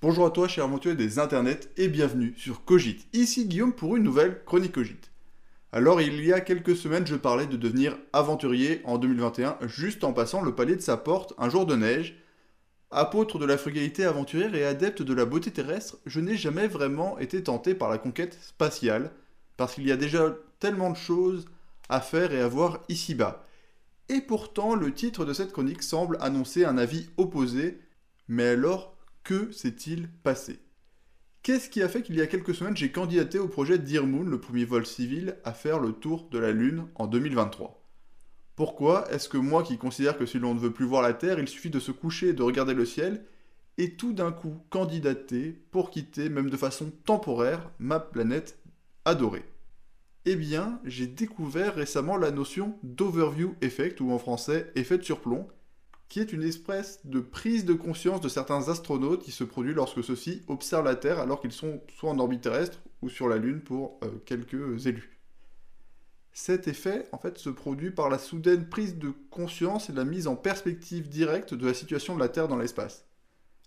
Bonjour à toi, cher aventurier des internets, et bienvenue sur Cogite. Ici Guillaume pour une nouvelle chronique Cogite. Alors, il y a quelques semaines, je parlais de devenir aventurier en 2021, juste en passant le palier de sa porte un jour de neige. Apôtre de la frugalité aventurière et adepte de la beauté terrestre, je n'ai jamais vraiment été tenté par la conquête spatiale, parce qu'il y a déjà tellement de choses à faire et à voir ici-bas. Et pourtant, le titre de cette chronique semble annoncer un avis opposé, mais alors que s'est-il passé? Qu'est-ce qui a fait qu'il y a quelques semaines j'ai candidaté au projet Dear Moon, le premier vol civil à faire le tour de la Lune en 2023 Pourquoi est-ce que moi qui considère que si l'on ne veut plus voir la Terre, il suffit de se coucher et de regarder le ciel, et tout d'un coup candidater pour quitter, même de façon temporaire, ma planète adorée. Eh bien, j'ai découvert récemment la notion d'overview effect, ou en français effet de surplomb, qui est une espèce de prise de conscience de certains astronautes qui se produit lorsque ceux-ci observent la Terre alors qu'ils sont soit en orbite terrestre ou sur la Lune pour euh, quelques élus. Cet effet, en fait, se produit par la soudaine prise de conscience et la mise en perspective directe de la situation de la Terre dans l'espace.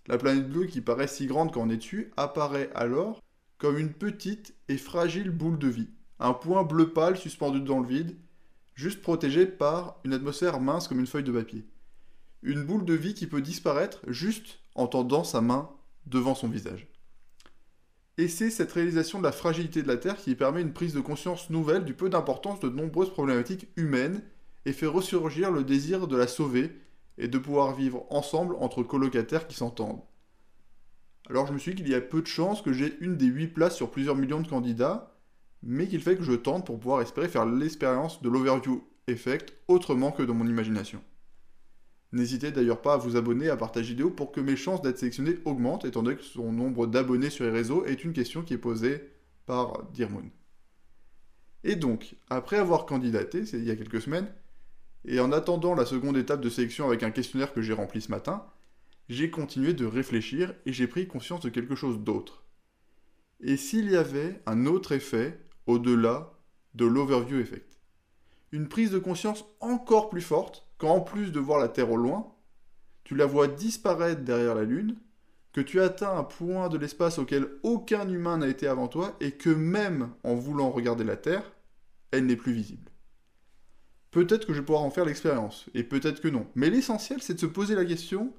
La planète bleue, qui paraît si grande quand on est dessus, apparaît alors comme une petite et fragile boule de vie, un point bleu pâle suspendu dans le vide, juste protégé par une atmosphère mince comme une feuille de papier une boule de vie qui peut disparaître juste en tendant sa main devant son visage. Et c'est cette réalisation de la fragilité de la Terre qui permet une prise de conscience nouvelle du peu d'importance de nombreuses problématiques humaines et fait ressurgir le désir de la sauver et de pouvoir vivre ensemble entre colocataires qui s'entendent. Alors je me suis dit qu'il y a peu de chances que j'ai une des huit places sur plusieurs millions de candidats, mais qu'il fait que je tente pour pouvoir espérer faire l'expérience de l'overview effect autrement que dans mon imagination. N'hésitez d'ailleurs pas à vous abonner, à partager vidéo pour que mes chances d'être sélectionné augmentent, étant donné que son nombre d'abonnés sur les réseaux est une question qui est posée par Dearmoon. Et donc, après avoir candidaté, c'est il y a quelques semaines, et en attendant la seconde étape de sélection avec un questionnaire que j'ai rempli ce matin, j'ai continué de réfléchir et j'ai pris conscience de quelque chose d'autre. Et s'il y avait un autre effet au-delà de l'overview effect? Une prise de conscience encore plus forte quand en plus de voir la Terre au loin, tu la vois disparaître derrière la Lune, que tu atteins un point de l'espace auquel aucun humain n'a été avant toi, et que même en voulant regarder la Terre, elle n'est plus visible. Peut-être que je pourrai en faire l'expérience, et peut-être que non. Mais l'essentiel, c'est de se poser la question,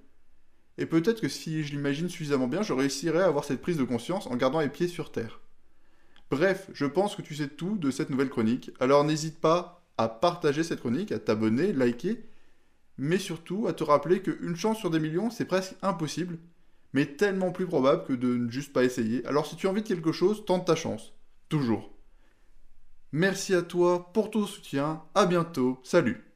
et peut-être que si je l'imagine suffisamment bien, je réussirai à avoir cette prise de conscience en gardant les pieds sur Terre. Bref, je pense que tu sais tout de cette nouvelle chronique, alors n'hésite pas à partager cette chronique, à t'abonner, liker, mais surtout à te rappeler qu'une chance sur des millions, c'est presque impossible, mais tellement plus probable que de ne juste pas essayer. Alors si tu as envie de quelque chose, tente ta chance. Toujours. Merci à toi pour ton soutien, à bientôt, salut